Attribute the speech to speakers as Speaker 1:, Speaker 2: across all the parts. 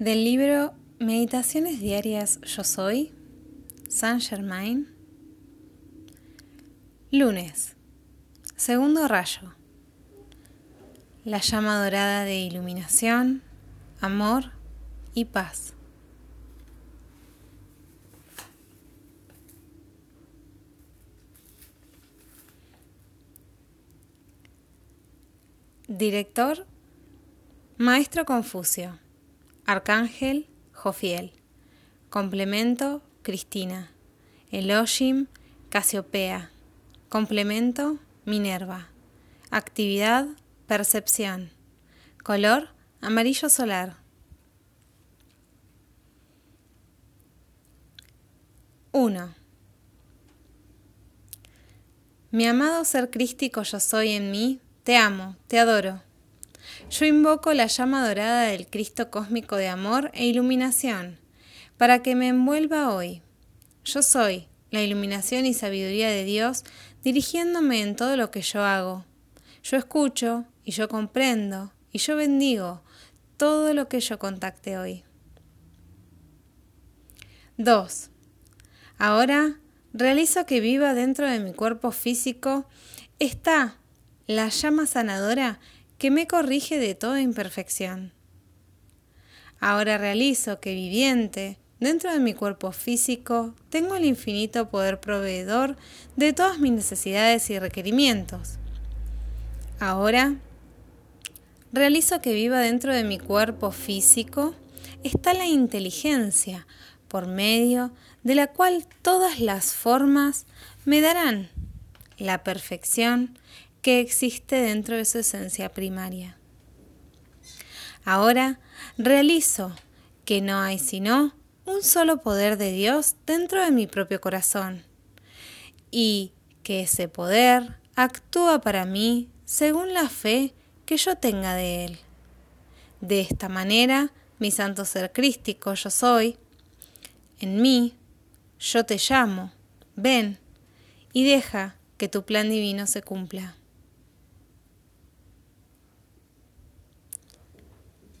Speaker 1: Del libro Meditaciones Diarias Yo Soy, Saint Germain. Lunes. Segundo rayo. La llama dorada de iluminación, amor y paz. Director Maestro Confucio. Arcángel Jofiel. Complemento Cristina. Elohim Casiopea. Complemento Minerva. Actividad Percepción. Color amarillo solar. 1. Mi amado ser crístico yo soy en mí, te amo, te adoro. Yo invoco la llama dorada del Cristo cósmico de amor e iluminación, para que me envuelva hoy. Yo soy la iluminación y sabiduría de Dios dirigiéndome en todo lo que yo hago. Yo escucho y yo comprendo y yo bendigo todo lo que yo contacte hoy. 2. Ahora realizo que viva dentro de mi cuerpo físico está la llama sanadora que me corrige de toda imperfección. Ahora realizo que viviente, dentro de mi cuerpo físico, tengo el infinito poder proveedor de todas mis necesidades y requerimientos. Ahora realizo que viva dentro de mi cuerpo físico está la inteligencia, por medio de la cual todas las formas me darán la perfección que existe dentro de su esencia primaria. Ahora realizo que no hay sino un solo poder de Dios dentro de mi propio corazón y que ese poder actúa para mí según la fe que yo tenga de Él. De esta manera, mi santo ser crístico yo soy, en mí, yo te llamo, ven y deja que tu plan divino se cumpla.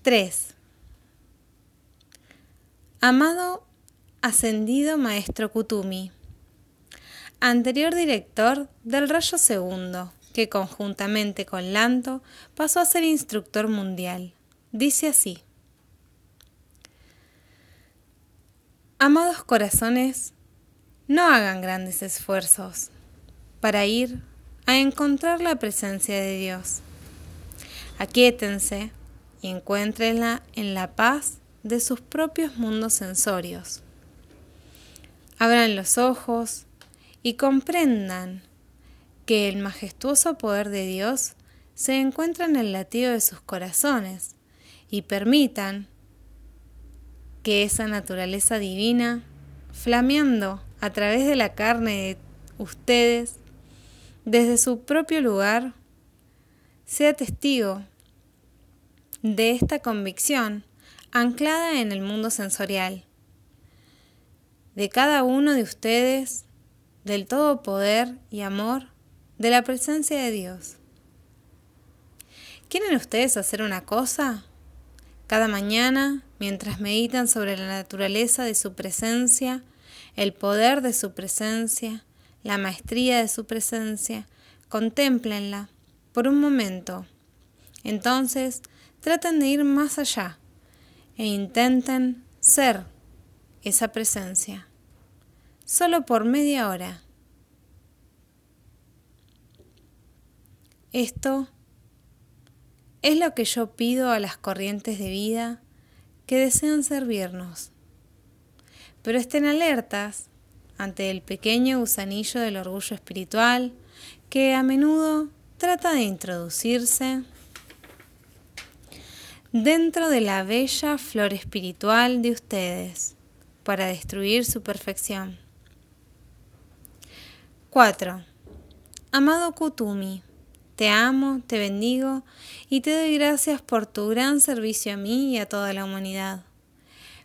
Speaker 1: 3. Amado ascendido Maestro Kutumi, anterior director del Rayo Segundo, que conjuntamente con Lanto pasó a ser instructor mundial. Dice así. Amados corazones, no hagan grandes esfuerzos para ir a encontrar la presencia de Dios. Aquíétense y encuéntrenla en la paz de sus propios mundos sensorios. Abran los ojos y comprendan que el majestuoso poder de Dios se encuentra en el latido de sus corazones y permitan que esa naturaleza divina, flameando a través de la carne de ustedes, desde su propio lugar, sea testigo de esta convicción anclada en el mundo sensorial, de cada uno de ustedes, del todo poder y amor de la presencia de Dios. ¿Quieren ustedes hacer una cosa? Cada mañana, mientras meditan sobre la naturaleza de su presencia, el poder de su presencia, la maestría de su presencia, contémplenla por un momento. Entonces, traten de ir más allá e intenten ser esa presencia, solo por media hora. Esto es lo que yo pido a las corrientes de vida que desean servirnos. Pero estén alertas ante el pequeño gusanillo del orgullo espiritual que a menudo trata de introducirse dentro de la bella flor espiritual de ustedes para destruir su perfección. 4. Amado Kutumi, te amo, te bendigo y te doy gracias por tu gran servicio a mí y a toda la humanidad.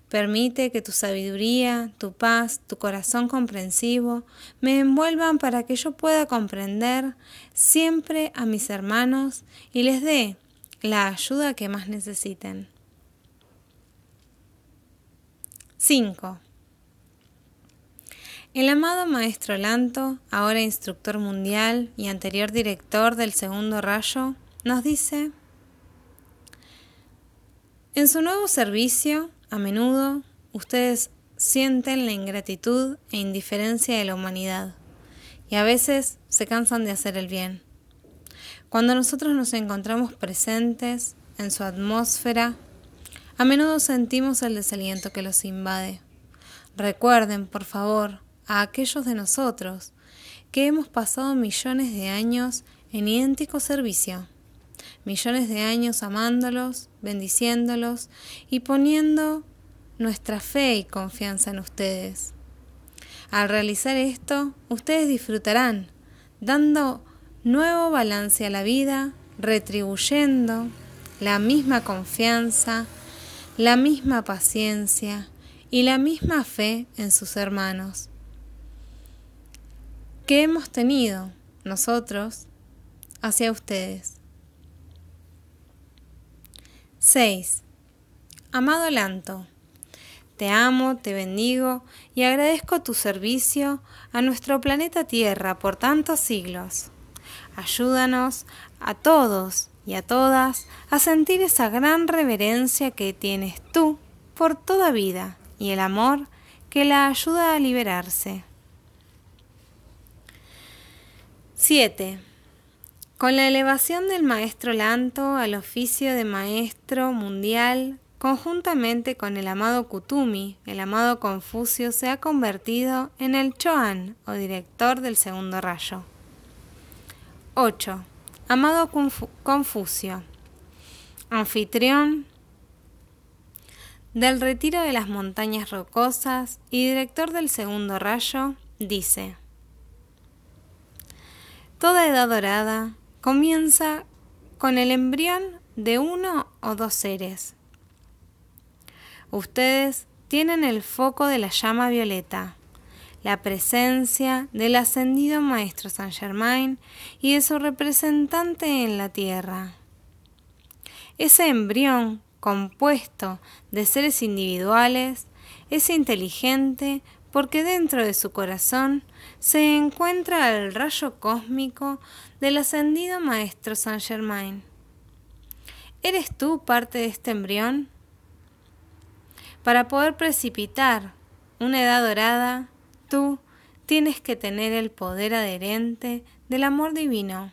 Speaker 1: Permite que tu sabiduría, tu paz, tu corazón comprensivo me envuelvan para que yo pueda comprender siempre a mis hermanos y les dé la ayuda que más necesiten. 5. El amado maestro Lanto, ahora instructor mundial y anterior director del segundo rayo, nos dice, en su nuevo servicio, a menudo, ustedes sienten la ingratitud e indiferencia de la humanidad y a veces se cansan de hacer el bien. Cuando nosotros nos encontramos presentes en su atmósfera, a menudo sentimos el desaliento que los invade. Recuerden, por favor, a aquellos de nosotros que hemos pasado millones de años en idéntico servicio, millones de años amándolos, bendiciéndolos y poniendo nuestra fe y confianza en ustedes. Al realizar esto, ustedes disfrutarán, dando nuevo balance a la vida, retribuyendo la misma confianza, la misma paciencia y la misma fe en sus hermanos que hemos tenido nosotros hacia ustedes. 6. Amado Lanto, te amo, te bendigo y agradezco tu servicio a nuestro planeta Tierra por tantos siglos. Ayúdanos a todos y a todas a sentir esa gran reverencia que tienes tú por toda vida y el amor que la ayuda a liberarse. 7. Con la elevación del maestro Lanto al oficio de maestro mundial, conjuntamente con el amado Kutumi, el amado Confucio se ha convertido en el Choan o director del segundo rayo. 8. Amado Confucio, anfitrión del retiro de las montañas rocosas y director del segundo rayo, dice, Toda edad dorada comienza con el embrión de uno o dos seres. Ustedes tienen el foco de la llama violeta, la presencia del ascendido Maestro Saint Germain y de su representante en la tierra. Ese embrión, compuesto de seres individuales, es inteligente porque dentro de su corazón se encuentra el rayo cósmico del ascendido Maestro Saint Germain. ¿Eres tú parte de este embrión? Para poder precipitar una edad dorada, tú tienes que tener el poder adherente del amor divino.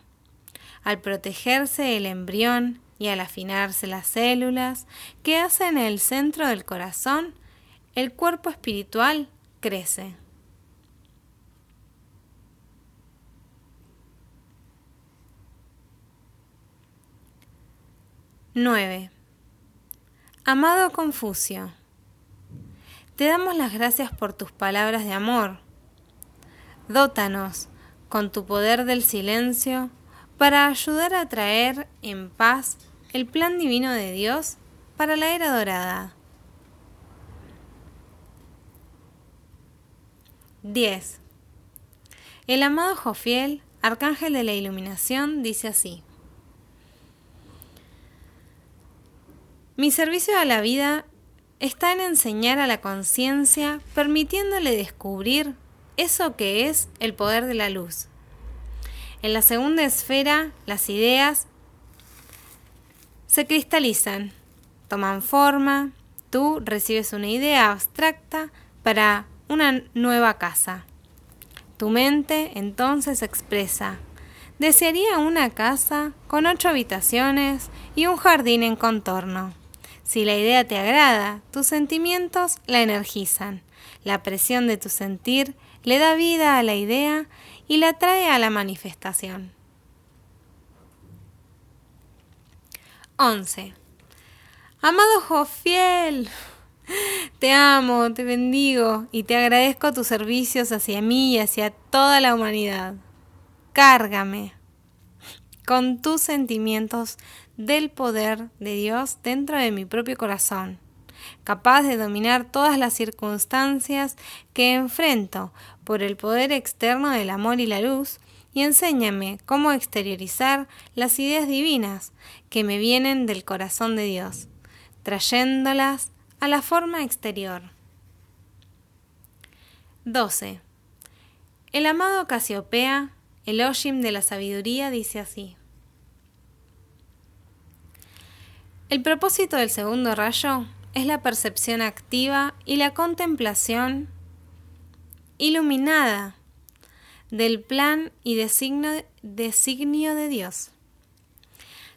Speaker 1: Al protegerse el embrión y al afinarse las células que hacen el centro del corazón, el cuerpo espiritual crece. Nueve. Amado Confucio, te damos las gracias por tus palabras de amor. Dótanos con tu poder del silencio para ayudar a traer en paz el plan divino de Dios para la era dorada. 10. El amado Jofiel, arcángel de la iluminación, dice así. Mi servicio a la vida está en enseñar a la conciencia, permitiéndole descubrir eso que es el poder de la luz. En la segunda esfera, las ideas se cristalizan, toman forma, tú recibes una idea abstracta para una nueva casa. Tu mente entonces expresa, desearía una casa con ocho habitaciones y un jardín en contorno. Si la idea te agrada, tus sentimientos la energizan. La presión de tu sentir le da vida a la idea y la trae a la manifestación. 11. Amado Jofiel, te amo, te bendigo y te agradezco tus servicios hacia mí y hacia toda la humanidad. Cárgame con tus sentimientos del poder de Dios dentro de mi propio corazón, capaz de dominar todas las circunstancias que enfrento por el poder externo del amor y la luz, y enséñame cómo exteriorizar las ideas divinas que me vienen del corazón de Dios, trayéndolas a la forma exterior. 12. El amado Casiopea, el Oshim de la sabiduría, dice así. El propósito del segundo rayo es la percepción activa y la contemplación iluminada del plan y designio, de Dios.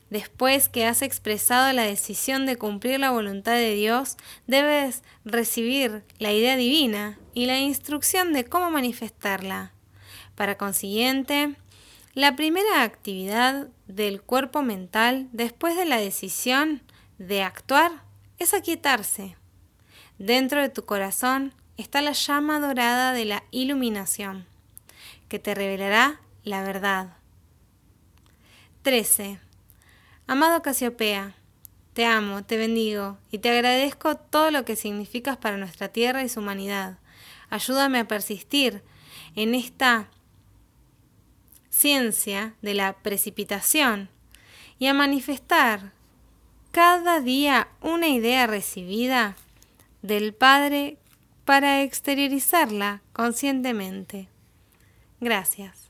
Speaker 1: Después que has expresado la decisión de cumplir la voluntad de Dios, debes recibir la idea divina y la instrucción de cómo manifestarla. Para consiguiente, la primera actividad del cuerpo mental después de la decisión de actuar es aquietarse. Dentro de tu corazón está la llama dorada de la iluminación, que te revelará la verdad. 13. Amado Casiopea, te amo, te bendigo y te agradezco todo lo que significas para nuestra tierra y su humanidad. Ayúdame a persistir en esta ciencia de la precipitación y a manifestar cada día una idea recibida del Padre para exteriorizarla conscientemente. Gracias.